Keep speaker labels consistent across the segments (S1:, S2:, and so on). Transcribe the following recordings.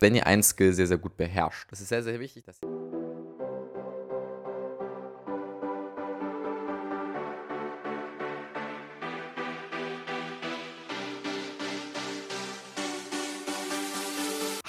S1: wenn ihr einen Skill sehr, sehr gut beherrscht. Das ist sehr, sehr wichtig, dass ihr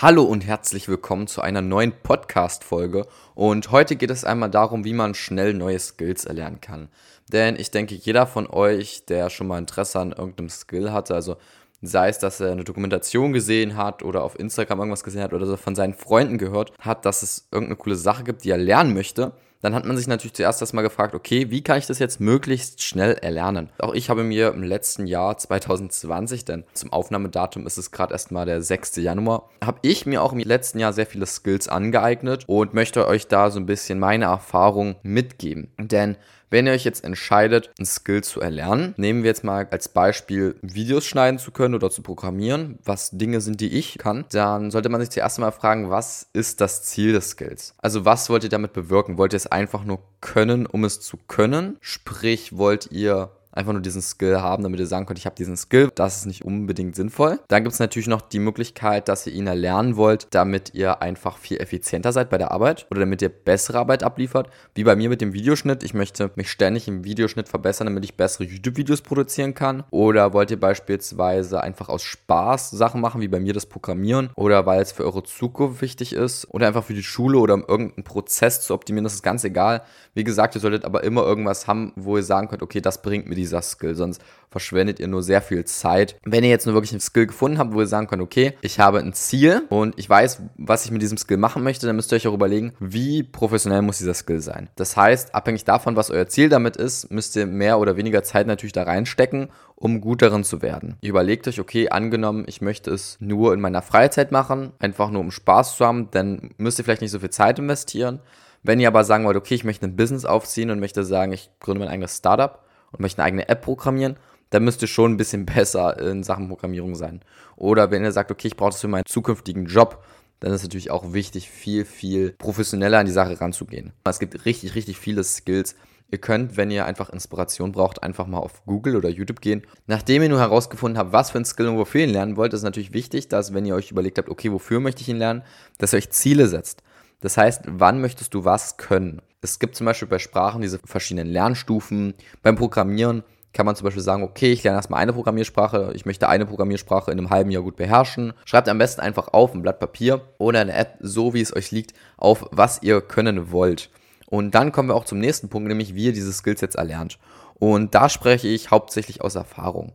S1: Hallo und herzlich willkommen zu einer neuen Podcast-Folge. Und heute geht es einmal darum, wie man schnell neue Skills erlernen kann. Denn ich denke, jeder von euch, der schon mal Interesse an irgendeinem Skill hatte, also sei es, dass er eine Dokumentation gesehen hat oder auf Instagram irgendwas gesehen hat oder so von seinen Freunden gehört hat, dass es irgendeine coole Sache gibt, die er lernen möchte, dann hat man sich natürlich zuerst erstmal gefragt, okay, wie kann ich das jetzt möglichst schnell erlernen? Auch ich habe mir im letzten Jahr 2020, denn zum Aufnahmedatum ist es gerade erstmal der 6. Januar, habe ich mir auch im letzten Jahr sehr viele Skills angeeignet und möchte euch da so ein bisschen meine Erfahrung mitgeben. Denn wenn ihr euch jetzt entscheidet, ein Skill zu erlernen, nehmen wir jetzt mal als Beispiel Videos schneiden zu können oder zu programmieren, was Dinge sind, die ich kann, dann sollte man sich zuerst mal fragen, was ist das Ziel des Skills? Also was wollt ihr damit bewirken? Wollt ihr es einfach nur können, um es zu können? Sprich, wollt ihr einfach nur diesen Skill haben, damit ihr sagen könnt, ich habe diesen Skill. Das ist nicht unbedingt sinnvoll. Dann gibt es natürlich noch die Möglichkeit, dass ihr ihn erlernen wollt, damit ihr einfach viel effizienter seid bei der Arbeit oder damit ihr bessere Arbeit abliefert. Wie bei mir mit dem Videoschnitt. Ich möchte mich ständig im Videoschnitt verbessern, damit ich bessere YouTube-Videos produzieren kann. Oder wollt ihr beispielsweise einfach aus Spaß Sachen machen, wie bei mir das Programmieren oder weil es für eure Zukunft wichtig ist oder einfach für die Schule oder um irgendeinen Prozess zu optimieren. Das ist ganz egal. Wie gesagt, ihr solltet aber immer irgendwas haben, wo ihr sagen könnt, okay, das bringt mir dieser Skill, sonst verschwendet ihr nur sehr viel Zeit. Wenn ihr jetzt nur wirklich einen Skill gefunden habt, wo ihr sagen könnt, okay, ich habe ein Ziel und ich weiß, was ich mit diesem Skill machen möchte, dann müsst ihr euch auch überlegen, wie professionell muss dieser Skill sein. Das heißt, abhängig davon, was euer Ziel damit ist, müsst ihr mehr oder weniger Zeit natürlich da reinstecken, um gut darin zu werden. Ihr überlegt euch, okay, angenommen, ich möchte es nur in meiner Freizeit machen, einfach nur um Spaß zu haben, dann müsst ihr vielleicht nicht so viel Zeit investieren. Wenn ihr aber sagen wollt, okay, ich möchte ein Business aufziehen und möchte sagen, ich gründe mein eigenes Startup, und möchte eine eigene App programmieren, dann müsst ihr schon ein bisschen besser in Sachen Programmierung sein. Oder wenn ihr sagt, okay, ich brauche das für meinen zukünftigen Job, dann ist es natürlich auch wichtig, viel, viel professioneller an die Sache ranzugehen. Es gibt richtig, richtig viele Skills. Ihr könnt, wenn ihr einfach Inspiration braucht, einfach mal auf Google oder YouTube gehen. Nachdem ihr nur herausgefunden habt, was für ein Skill und wofür ihr ihn lernen wollt, ist natürlich wichtig, dass, wenn ihr euch überlegt habt, okay, wofür möchte ich ihn lernen, dass ihr euch Ziele setzt. Das heißt, wann möchtest du was können? Es gibt zum Beispiel bei Sprachen diese verschiedenen Lernstufen. Beim Programmieren kann man zum Beispiel sagen, okay, ich lerne erstmal eine Programmiersprache, ich möchte eine Programmiersprache in einem halben Jahr gut beherrschen. Schreibt am besten einfach auf ein Blatt Papier oder eine App, so wie es euch liegt, auf was ihr können wollt. Und dann kommen wir auch zum nächsten Punkt, nämlich wie ihr diese Skills jetzt erlernt. Und da spreche ich hauptsächlich aus Erfahrung.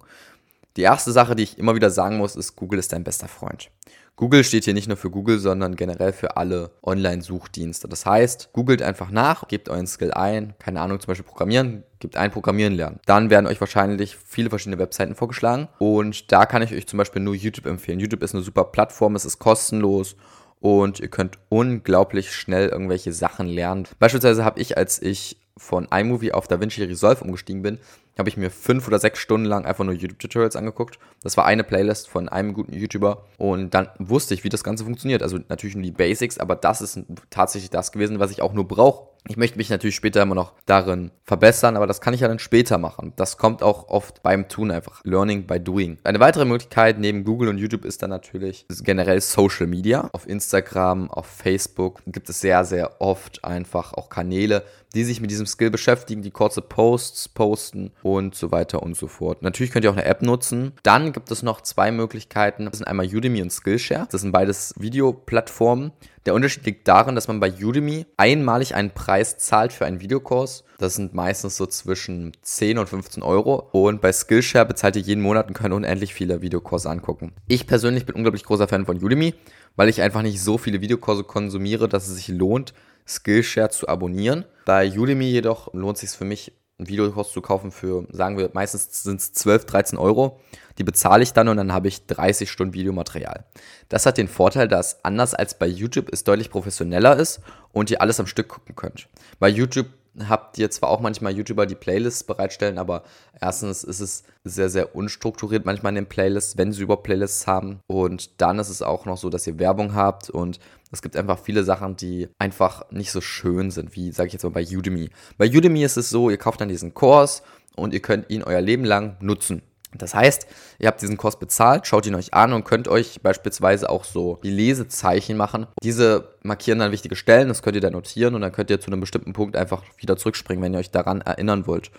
S1: Die erste Sache, die ich immer wieder sagen muss, ist, Google ist dein bester Freund. Google steht hier nicht nur für Google, sondern generell für alle Online-Suchdienste. Das heißt, googelt einfach nach, gebt euren Skill ein, keine Ahnung, zum Beispiel Programmieren, gebt ein Programmieren lernen. Dann werden euch wahrscheinlich viele verschiedene Webseiten vorgeschlagen und da kann ich euch zum Beispiel nur YouTube empfehlen. YouTube ist eine super Plattform, es ist kostenlos und ihr könnt unglaublich schnell irgendwelche Sachen lernen. Beispielsweise habe ich, als ich von iMovie auf DaVinci Resolve umgestiegen bin, habe ich mir fünf oder sechs Stunden lang einfach nur YouTube-Tutorials angeguckt. Das war eine Playlist von einem guten YouTuber und dann wusste ich, wie das Ganze funktioniert. Also natürlich nur die Basics, aber das ist tatsächlich das gewesen, was ich auch nur brauche. Ich möchte mich natürlich später immer noch darin verbessern, aber das kann ich ja dann später machen. Das kommt auch oft beim Tun einfach. Learning by doing. Eine weitere Möglichkeit neben Google und YouTube ist dann natürlich generell Social Media. Auf Instagram, auf Facebook gibt es sehr, sehr oft einfach auch Kanäle, die sich mit diesem Skill beschäftigen, die kurze Posts posten und so weiter und so fort. Natürlich könnt ihr auch eine App nutzen. Dann gibt es noch zwei Möglichkeiten. Das sind einmal Udemy und Skillshare. Das sind beides Videoplattformen. Der Unterschied liegt darin, dass man bei Udemy einmalig einen Preis zahlt für einen Videokurs. Das sind meistens so zwischen 10 und 15 Euro. Und bei Skillshare bezahlt ihr jeden Monat und könnt unendlich viele Videokurse angucken. Ich persönlich bin unglaublich großer Fan von Udemy, weil ich einfach nicht so viele Videokurse konsumiere, dass es sich lohnt, Skillshare zu abonnieren. Bei Udemy jedoch lohnt es sich für mich einen Videokurs zu kaufen für, sagen wir, meistens sind es 12, 13 Euro. Die bezahle ich dann und dann habe ich 30 Stunden Videomaterial. Das hat den Vorteil, dass anders als bei YouTube es deutlich professioneller ist und ihr alles am Stück gucken könnt. Bei YouTube habt ihr zwar auch manchmal YouTuber, die Playlists bereitstellen, aber erstens ist es sehr, sehr unstrukturiert manchmal in den Playlists, wenn sie überhaupt Playlists haben. Und dann ist es auch noch so, dass ihr Werbung habt und es gibt einfach viele Sachen, die einfach nicht so schön sind, wie, sage ich jetzt mal, bei Udemy. Bei Udemy ist es so, ihr kauft dann diesen Kurs und ihr könnt ihn euer Leben lang nutzen. Das heißt, ihr habt diesen Kurs bezahlt, schaut ihn euch an und könnt euch beispielsweise auch so die Lesezeichen machen. Diese markieren dann wichtige Stellen, das könnt ihr dann notieren und dann könnt ihr zu einem bestimmten Punkt einfach wieder zurückspringen, wenn ihr euch daran erinnern wollt.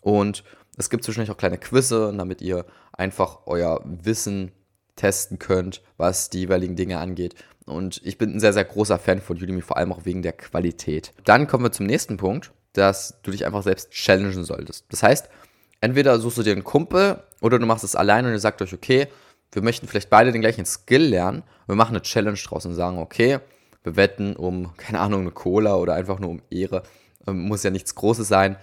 S1: Und es gibt zwischendurch auch kleine Quizze, damit ihr einfach euer Wissen testen könnt, was die jeweiligen Dinge angeht. Und ich bin ein sehr, sehr großer Fan von Udemy, vor allem auch wegen der Qualität. Dann kommen wir zum nächsten Punkt, dass du dich einfach selbst challengen solltest. Das heißt, entweder suchst du dir einen Kumpel oder du machst es alleine und ihr sagt euch, okay, wir möchten vielleicht beide den gleichen Skill lernen. Wir machen eine Challenge draus und sagen, okay, wir wetten um, keine Ahnung, eine Cola oder einfach nur um Ehre. Ähm, muss ja nichts Großes sein.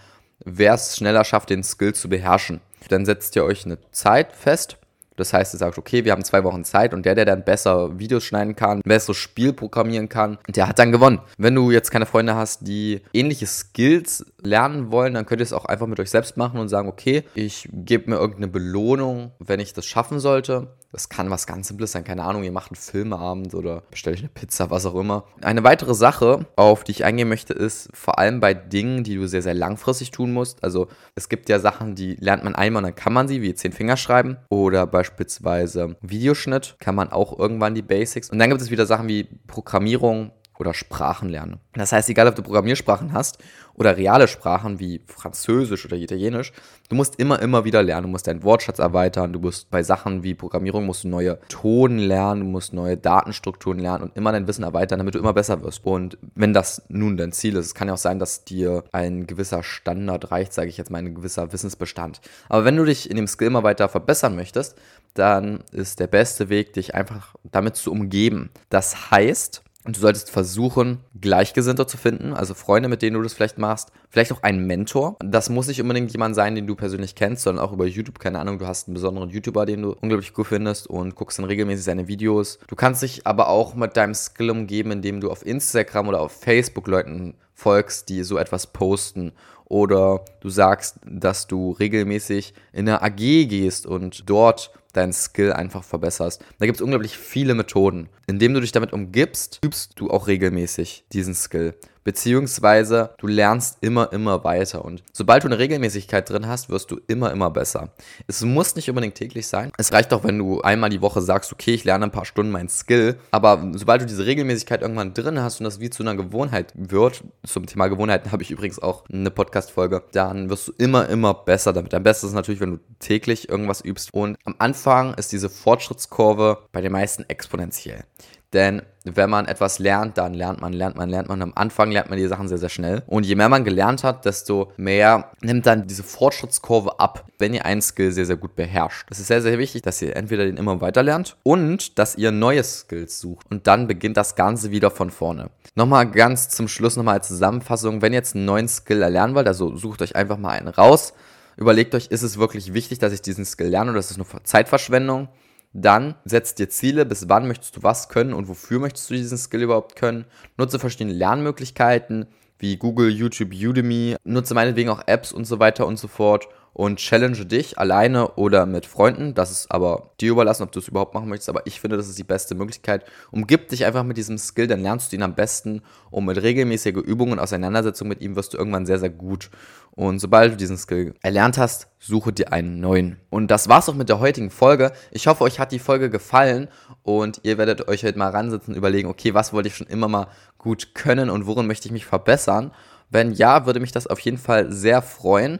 S1: Wer es schneller schafft, den Skill zu beherrschen. Dann setzt ihr euch eine Zeit fest das heißt, du sagst, okay, wir haben zwei Wochen Zeit und der, der dann besser Videos schneiden kann, besseres Spiel programmieren kann, der hat dann gewonnen. Wenn du jetzt keine Freunde hast, die ähnliche Skills lernen wollen, dann könnt ihr es auch einfach mit euch selbst machen und sagen, okay, ich gebe mir irgendeine Belohnung, wenn ich das schaffen sollte. Das kann was ganz Simples sein, keine Ahnung, ihr macht einen Filmeabend oder bestellt euch eine Pizza, was auch immer. Eine weitere Sache, auf die ich eingehen möchte, ist vor allem bei Dingen, die du sehr, sehr langfristig tun musst. Also es gibt ja Sachen, die lernt man einmal und dann kann man sie, wie zehn Finger schreiben oder beispielsweise Videoschnitt, kann man auch irgendwann die Basics. Und dann gibt es wieder Sachen wie Programmierung, oder Sprachen lernen. Das heißt, egal ob du Programmiersprachen hast oder reale Sprachen wie Französisch oder Italienisch, du musst immer, immer wieder lernen. Du musst deinen Wortschatz erweitern. Du musst bei Sachen wie Programmierung musst du neue Tonen lernen, du musst neue Datenstrukturen lernen und immer dein Wissen erweitern, damit du immer besser wirst. Und wenn das nun dein Ziel ist, es kann ja auch sein, dass dir ein gewisser Standard reicht, sage ich jetzt mal, ein gewisser Wissensbestand. Aber wenn du dich in dem Skill immer weiter verbessern möchtest, dann ist der beste Weg, dich einfach damit zu umgeben. Das heißt, und du solltest versuchen, Gleichgesinnte zu finden, also Freunde, mit denen du das vielleicht machst. Vielleicht auch einen Mentor. Das muss nicht unbedingt jemand sein, den du persönlich kennst, sondern auch über YouTube. Keine Ahnung, du hast einen besonderen YouTuber, den du unglaublich gut findest und guckst dann regelmäßig seine Videos. Du kannst dich aber auch mit deinem Skill umgeben, indem du auf Instagram oder auf Facebook Leuten folgst, die so etwas posten oder du sagst, dass du regelmäßig in eine AG gehst und dort deinen Skill einfach verbesserst. Da gibt es unglaublich viele Methoden. Indem du dich damit umgibst, übst du auch regelmäßig diesen Skill. Beziehungsweise du lernst immer, immer weiter. Und sobald du eine Regelmäßigkeit drin hast, wirst du immer, immer besser. Es muss nicht unbedingt täglich sein. Es reicht auch, wenn du einmal die Woche sagst, okay, ich lerne ein paar Stunden mein Skill. Aber sobald du diese Regelmäßigkeit irgendwann drin hast und das wie zu einer Gewohnheit wird, zum Thema Gewohnheiten habe ich übrigens auch eine Podcast-Folge, dann wirst du immer, immer besser damit. Am besten ist natürlich, wenn du täglich irgendwas übst. Und am Anfang ist diese Fortschrittskurve bei den meisten exponentiell. Denn wenn man etwas lernt, dann lernt man, lernt man, lernt man. Am Anfang lernt man die Sachen sehr, sehr schnell. Und je mehr man gelernt hat, desto mehr nimmt dann diese Fortschrittskurve ab, wenn ihr einen Skill sehr, sehr gut beherrscht. Das ist sehr, sehr wichtig, dass ihr entweder den immer weiter lernt und dass ihr neue Skills sucht. Und dann beginnt das Ganze wieder von vorne. Nochmal ganz zum Schluss nochmal als Zusammenfassung. Wenn ihr jetzt einen neuen Skill erlernen wollt, also sucht euch einfach mal einen raus. Überlegt euch, ist es wirklich wichtig, dass ich diesen Skill lerne oder ist es nur Zeitverschwendung? Dann setzt dir Ziele, bis wann möchtest du was können und wofür möchtest du diesen Skill überhaupt können. Nutze verschiedene Lernmöglichkeiten wie Google, YouTube, Udemy. Nutze meinetwegen auch Apps und so weiter und so fort und challenge dich alleine oder mit Freunden. Das ist aber dir überlassen, ob du es überhaupt machen möchtest. Aber ich finde, das ist die beste Möglichkeit. Umgib dich einfach mit diesem Skill, dann lernst du ihn am besten. Und mit regelmäßiger Übung und Auseinandersetzung mit ihm wirst du irgendwann sehr, sehr gut. Und sobald du diesen Skill erlernt hast, suche dir einen neuen. Und das war's auch mit der heutigen Folge. Ich hoffe, euch hat die Folge gefallen und ihr werdet euch heute mal ransitzen und überlegen, okay, was wollte ich schon immer mal gut können und worin möchte ich mich verbessern? Wenn ja, würde mich das auf jeden Fall sehr freuen